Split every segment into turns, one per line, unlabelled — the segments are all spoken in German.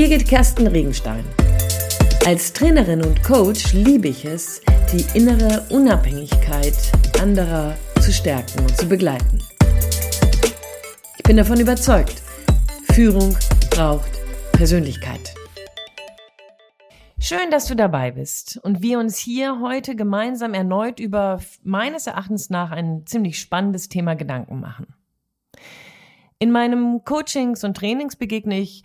Birgit Kersten Regenstein. Als Trainerin und Coach liebe ich es, die innere Unabhängigkeit anderer zu stärken und zu begleiten. Ich bin davon überzeugt, Führung braucht Persönlichkeit. Schön, dass du dabei bist und wir uns hier heute gemeinsam erneut über meines Erachtens nach ein ziemlich spannendes Thema Gedanken machen. In meinem Coachings und Trainings begegne ich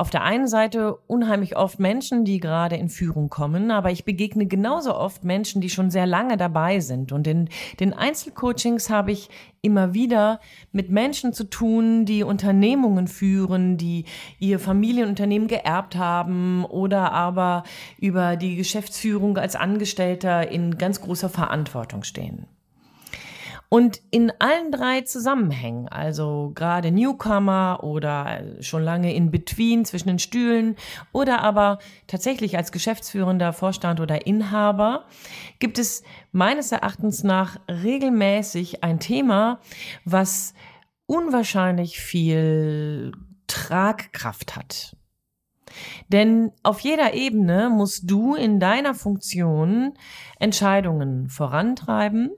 auf der einen Seite unheimlich oft Menschen, die gerade in Führung kommen, aber ich begegne genauso oft Menschen, die schon sehr lange dabei sind. Und in den Einzelcoachings habe ich immer wieder mit Menschen zu tun, die Unternehmungen führen, die ihr Familienunternehmen geerbt haben oder aber über die Geschäftsführung als Angestellter in ganz großer Verantwortung stehen. Und in allen drei Zusammenhängen, also gerade Newcomer oder schon lange in Between zwischen den Stühlen oder aber tatsächlich als geschäftsführender Vorstand oder Inhaber, gibt es meines Erachtens nach regelmäßig ein Thema, was unwahrscheinlich viel Tragkraft hat. Denn auf jeder Ebene musst du in deiner Funktion Entscheidungen vorantreiben,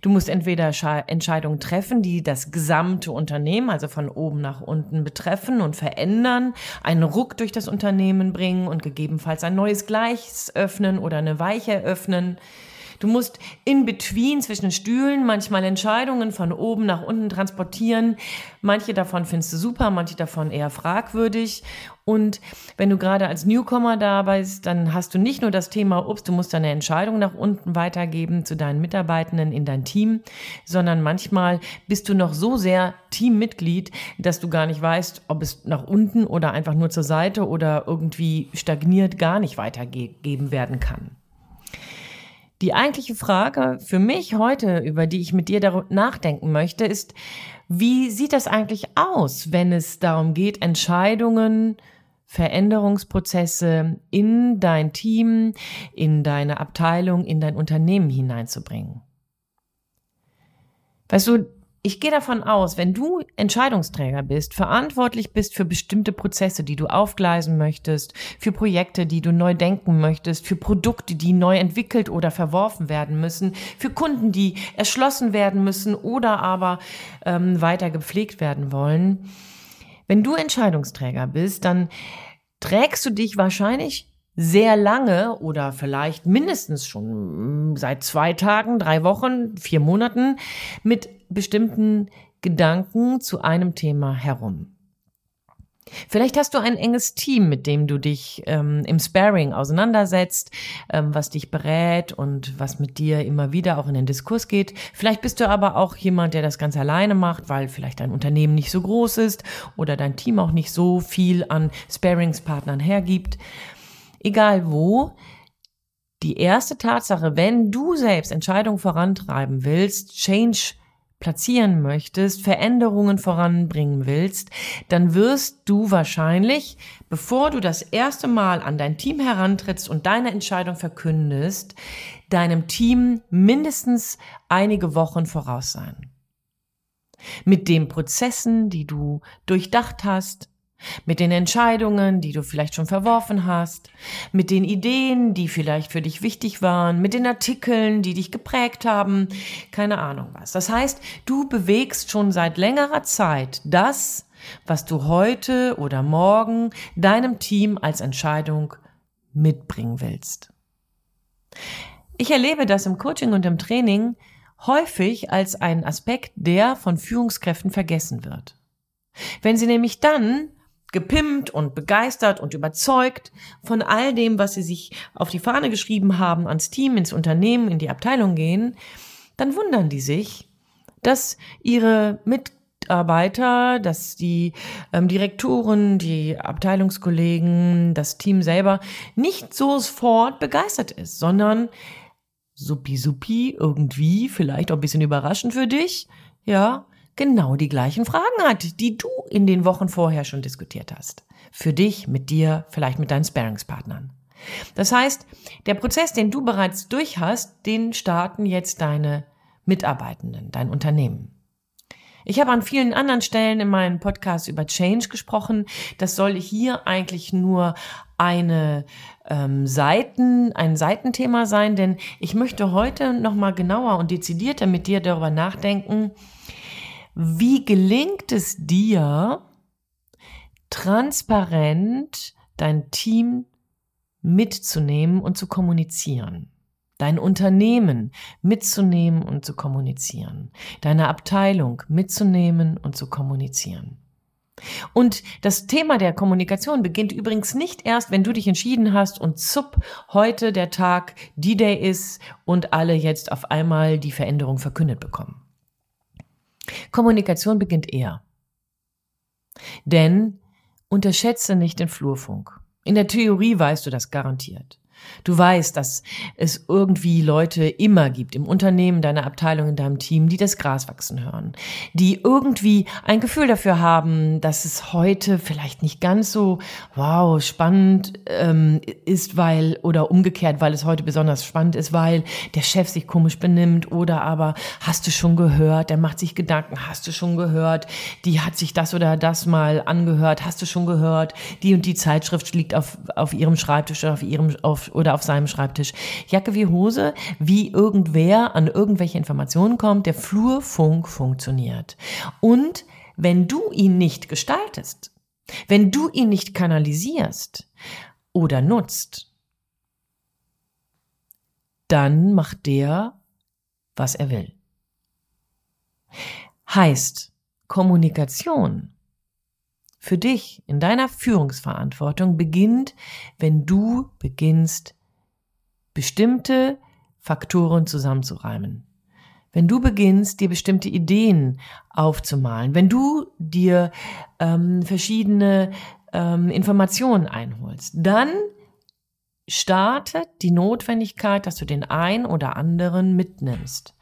Du musst entweder Entscheidungen treffen, die das gesamte Unternehmen, also von oben nach unten betreffen und verändern, einen Ruck durch das Unternehmen bringen und gegebenenfalls ein neues Gleis öffnen oder eine Weiche öffnen. Du musst in between zwischen Stühlen manchmal Entscheidungen von oben nach unten transportieren. Manche davon findest du super, manche davon eher fragwürdig. Und wenn du gerade als Newcomer da bist, dann hast du nicht nur das Thema, ups, du musst deine Entscheidung nach unten weitergeben zu deinen Mitarbeitenden in dein Team, sondern manchmal bist du noch so sehr Teammitglied, dass du gar nicht weißt, ob es nach unten oder einfach nur zur Seite oder irgendwie stagniert gar nicht weitergegeben werden kann. Die eigentliche Frage für mich heute, über die ich mit dir nachdenken möchte, ist, wie sieht das eigentlich aus, wenn es darum geht, Entscheidungen, Veränderungsprozesse in dein Team, in deine Abteilung, in dein Unternehmen hineinzubringen? Weißt du, ich gehe davon aus, wenn du Entscheidungsträger bist, verantwortlich bist für bestimmte Prozesse, die du aufgleisen möchtest, für Projekte, die du neu denken möchtest, für Produkte, die neu entwickelt oder verworfen werden müssen, für Kunden, die erschlossen werden müssen oder aber ähm, weiter gepflegt werden wollen. Wenn du Entscheidungsträger bist, dann trägst du dich wahrscheinlich sehr lange oder vielleicht mindestens schon mm, seit zwei Tagen, drei Wochen, vier Monaten mit bestimmten Gedanken zu einem Thema herum. Vielleicht hast du ein enges Team, mit dem du dich ähm, im Sparring auseinandersetzt, ähm, was dich berät und was mit dir immer wieder auch in den Diskurs geht. Vielleicht bist du aber auch jemand, der das ganz alleine macht, weil vielleicht dein Unternehmen nicht so groß ist oder dein Team auch nicht so viel an Sparingspartnern hergibt egal wo, die erste Tatsache, wenn du selbst Entscheidungen vorantreiben willst, Change platzieren möchtest, Veränderungen voranbringen willst, dann wirst du wahrscheinlich, bevor du das erste Mal an dein Team herantrittst und deine Entscheidung verkündest, deinem Team mindestens einige Wochen voraus sein. Mit den Prozessen, die du durchdacht hast, mit den Entscheidungen, die du vielleicht schon verworfen hast, mit den Ideen, die vielleicht für dich wichtig waren, mit den Artikeln, die dich geprägt haben, keine Ahnung was. Das heißt, du bewegst schon seit längerer Zeit das, was du heute oder morgen deinem Team als Entscheidung mitbringen willst. Ich erlebe das im Coaching und im Training häufig als einen Aspekt, der von Führungskräften vergessen wird. Wenn sie nämlich dann gepimpt und begeistert und überzeugt von all dem, was sie sich auf die Fahne geschrieben haben, ans Team, ins Unternehmen, in die Abteilung gehen, dann wundern die sich, dass ihre Mitarbeiter, dass die ähm, Direktoren, die Abteilungskollegen, das Team selber nicht sofort begeistert ist, sondern suppi suppi irgendwie, vielleicht auch ein bisschen überraschend für dich, ja, genau die gleichen Fragen hat, die du in den Wochen vorher schon diskutiert hast. Für dich, mit dir, vielleicht mit deinen Sparingspartnern. Das heißt, der Prozess, den du bereits durch hast, den starten jetzt deine Mitarbeitenden, dein Unternehmen. Ich habe an vielen anderen Stellen in meinem Podcast über Change gesprochen. Das soll hier eigentlich nur eine ähm, Seiten, ein Seitenthema sein, denn ich möchte heute noch mal genauer und dezidierter mit dir darüber nachdenken, wie gelingt es dir, transparent dein Team mitzunehmen und zu kommunizieren dein Unternehmen mitzunehmen und zu kommunizieren, deine Abteilung mitzunehmen und zu kommunizieren. Und das Thema der Kommunikation beginnt übrigens nicht erst, wenn du dich entschieden hast und zupp heute der Tag D-Day ist und alle jetzt auf einmal die Veränderung verkündet bekommen. Kommunikation beginnt eher. Denn unterschätze nicht den Flurfunk. In der Theorie weißt du das garantiert. Du weißt, dass es irgendwie Leute immer gibt im Unternehmen, deiner Abteilung, in deinem Team, die das Gras wachsen hören, die irgendwie ein Gefühl dafür haben, dass es heute vielleicht nicht ganz so wow spannend ähm, ist, weil oder umgekehrt, weil es heute besonders spannend ist, weil der Chef sich komisch benimmt oder aber hast du schon gehört, der macht sich Gedanken, hast du schon gehört, die hat sich das oder das mal angehört, hast du schon gehört, die und die Zeitschrift liegt auf auf ihrem Schreibtisch oder auf ihrem auf oder auf seinem Schreibtisch. Jacke wie Hose, wie irgendwer an irgendwelche Informationen kommt, der Flurfunk funktioniert. Und wenn du ihn nicht gestaltest, wenn du ihn nicht kanalisierst oder nutzt, dann macht der, was er will. Heißt, Kommunikation für dich in deiner Führungsverantwortung beginnt, wenn du beginnst, bestimmte Faktoren zusammenzureimen. Wenn du beginnst, dir bestimmte Ideen aufzumalen, wenn du dir ähm, verschiedene ähm, Informationen einholst, dann startet die Notwendigkeit, dass du den ein oder anderen mitnimmst.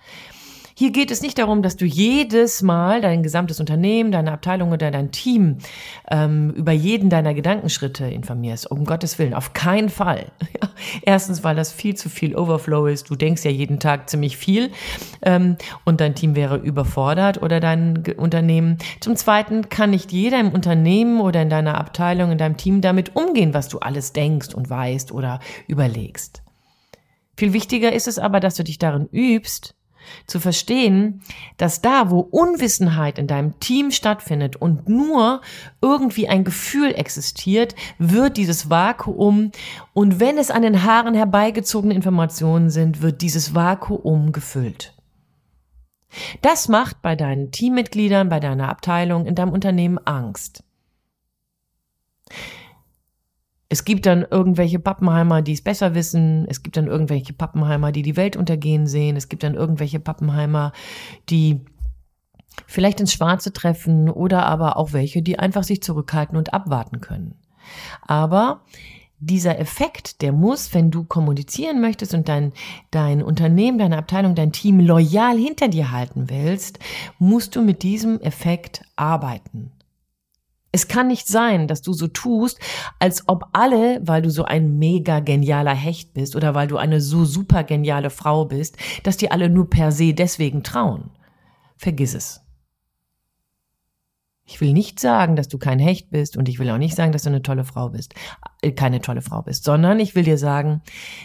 Hier geht es nicht darum, dass du jedes Mal dein gesamtes Unternehmen, deine Abteilung oder dein Team ähm, über jeden deiner Gedankenschritte informierst. Um Gottes Willen, auf keinen Fall. Erstens, weil das viel zu viel Overflow ist. Du denkst ja jeden Tag ziemlich viel ähm, und dein Team wäre überfordert oder dein Unternehmen. Zum Zweiten kann nicht jeder im Unternehmen oder in deiner Abteilung, in deinem Team damit umgehen, was du alles denkst und weißt oder überlegst. Viel wichtiger ist es aber, dass du dich darin übst, zu verstehen, dass da, wo Unwissenheit in deinem Team stattfindet und nur irgendwie ein Gefühl existiert, wird dieses Vakuum und wenn es an den Haaren herbeigezogene Informationen sind, wird dieses Vakuum gefüllt. Das macht bei deinen Teammitgliedern, bei deiner Abteilung, in deinem Unternehmen Angst. Es gibt dann irgendwelche Pappenheimer, die es besser wissen. Es gibt dann irgendwelche Pappenheimer, die die Welt untergehen sehen. Es gibt dann irgendwelche Pappenheimer, die vielleicht ins Schwarze treffen oder aber auch welche, die einfach sich zurückhalten und abwarten können. Aber dieser Effekt, der muss, wenn du kommunizieren möchtest und dein, dein Unternehmen, deine Abteilung, dein Team loyal hinter dir halten willst, musst du mit diesem Effekt arbeiten. Es kann nicht sein, dass du so tust, als ob alle, weil du so ein mega genialer Hecht bist oder weil du eine so super geniale Frau bist, dass die alle nur per se deswegen trauen. Vergiss es. Ich will nicht sagen, dass du kein Hecht bist und ich will auch nicht sagen, dass du eine tolle Frau bist, äh, keine tolle Frau bist, sondern ich will dir sagen,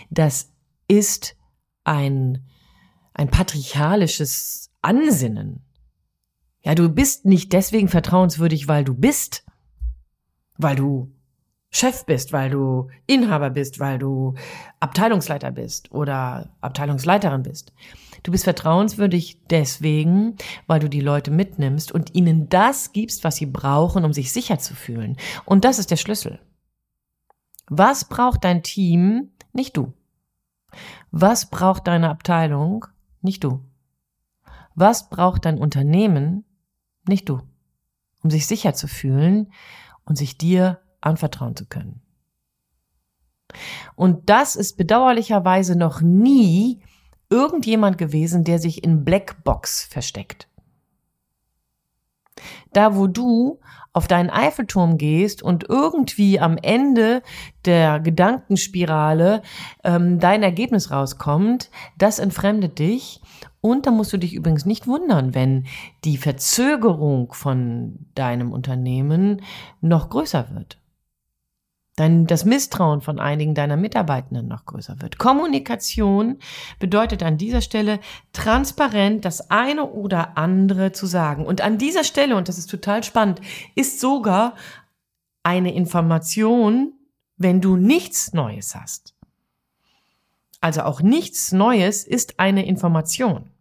das ist ein, ein patriarchalisches Ansinnen. Ja, du bist nicht deswegen vertrauenswürdig, weil du bist, weil du Chef bist, weil du Inhaber bist, weil du Abteilungsleiter bist oder Abteilungsleiterin bist. Du bist vertrauenswürdig deswegen, weil du die Leute mitnimmst und ihnen das gibst, was sie brauchen, um sich sicher zu fühlen. Und das ist der Schlüssel. Was braucht dein Team? Nicht du. Was braucht deine Abteilung? Nicht du. Was braucht dein Unternehmen? Nicht du, um sich sicher zu fühlen und sich dir anvertrauen zu können. Und das ist bedauerlicherweise noch nie irgendjemand gewesen, der sich in Blackbox versteckt. Da wo du auf deinen Eiffelturm gehst und irgendwie am Ende der Gedankenspirale ähm, dein Ergebnis rauskommt, das entfremdet dich. Und da musst du dich übrigens nicht wundern, wenn die Verzögerung von deinem Unternehmen noch größer wird dann das Misstrauen von einigen deiner Mitarbeitenden noch größer wird. Kommunikation bedeutet an dieser Stelle transparent das eine oder andere zu sagen. Und an dieser Stelle, und das ist total spannend, ist sogar eine Information, wenn du nichts Neues hast. Also auch nichts Neues ist eine Information.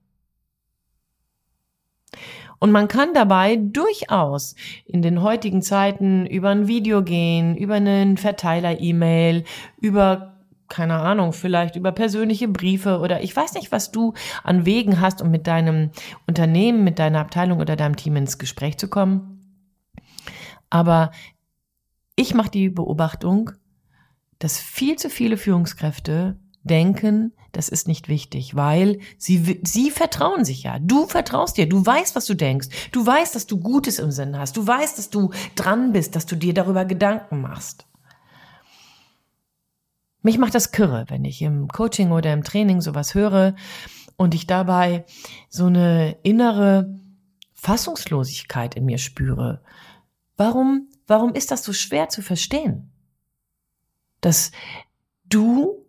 Und man kann dabei durchaus in den heutigen Zeiten über ein Video gehen, über einen Verteiler-E-Mail, über keine Ahnung, vielleicht über persönliche Briefe oder ich weiß nicht, was du an Wegen hast, um mit deinem Unternehmen, mit deiner Abteilung oder deinem Team ins Gespräch zu kommen. Aber ich mache die Beobachtung, dass viel zu viele Führungskräfte denken, das ist nicht wichtig, weil sie, sie vertrauen sich ja. Du vertraust dir. Du weißt, was du denkst. Du weißt, dass du Gutes im Sinn hast. Du weißt, dass du dran bist, dass du dir darüber Gedanken machst. Mich macht das kirre, wenn ich im Coaching oder im Training sowas höre und ich dabei so eine innere Fassungslosigkeit in mir spüre. Warum, warum ist das so schwer zu verstehen? Dass du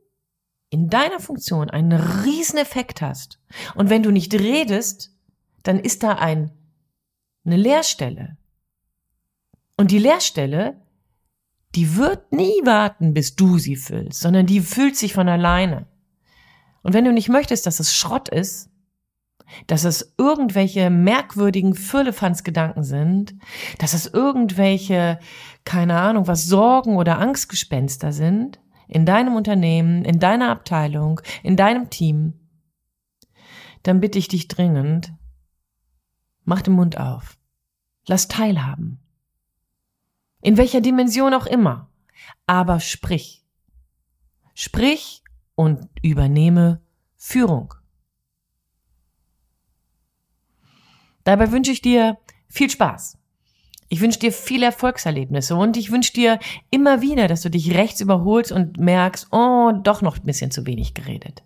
in deiner Funktion einen riesen Effekt hast. Und wenn du nicht redest, dann ist da ein, eine Leerstelle. Und die Leerstelle, die wird nie warten, bis du sie füllst, sondern die füllt sich von alleine. Und wenn du nicht möchtest, dass es Schrott ist, dass es irgendwelche merkwürdigen Firlefanzgedanken sind, dass es irgendwelche, keine Ahnung, was Sorgen oder Angstgespenster sind, in deinem Unternehmen, in deiner Abteilung, in deinem Team, dann bitte ich dich dringend, mach den Mund auf. Lass teilhaben. In welcher Dimension auch immer. Aber sprich. Sprich und übernehme Führung. Dabei wünsche ich dir viel Spaß. Ich wünsche dir viele Erfolgserlebnisse und ich wünsche dir immer wieder, dass du dich rechts überholst und merkst, oh, doch noch ein bisschen zu wenig geredet.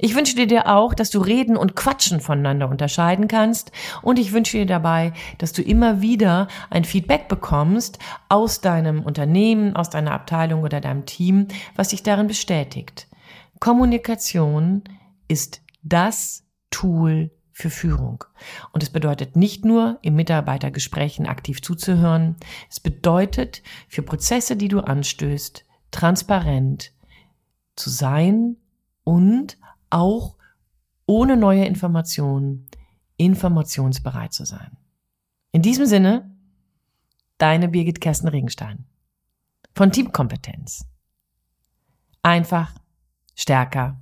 Ich wünsche dir auch, dass du Reden und Quatschen voneinander unterscheiden kannst und ich wünsche dir dabei, dass du immer wieder ein Feedback bekommst aus deinem Unternehmen, aus deiner Abteilung oder deinem Team, was dich darin bestätigt. Kommunikation ist das Tool für Führung. Und es bedeutet nicht nur, im Mitarbeitergesprächen aktiv zuzuhören, es bedeutet, für Prozesse, die du anstößt, transparent zu sein und auch ohne neue Informationen informationsbereit zu sein. In diesem Sinne, deine Birgit Kersten Regenstein von Teamkompetenz. Einfach stärker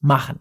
machen.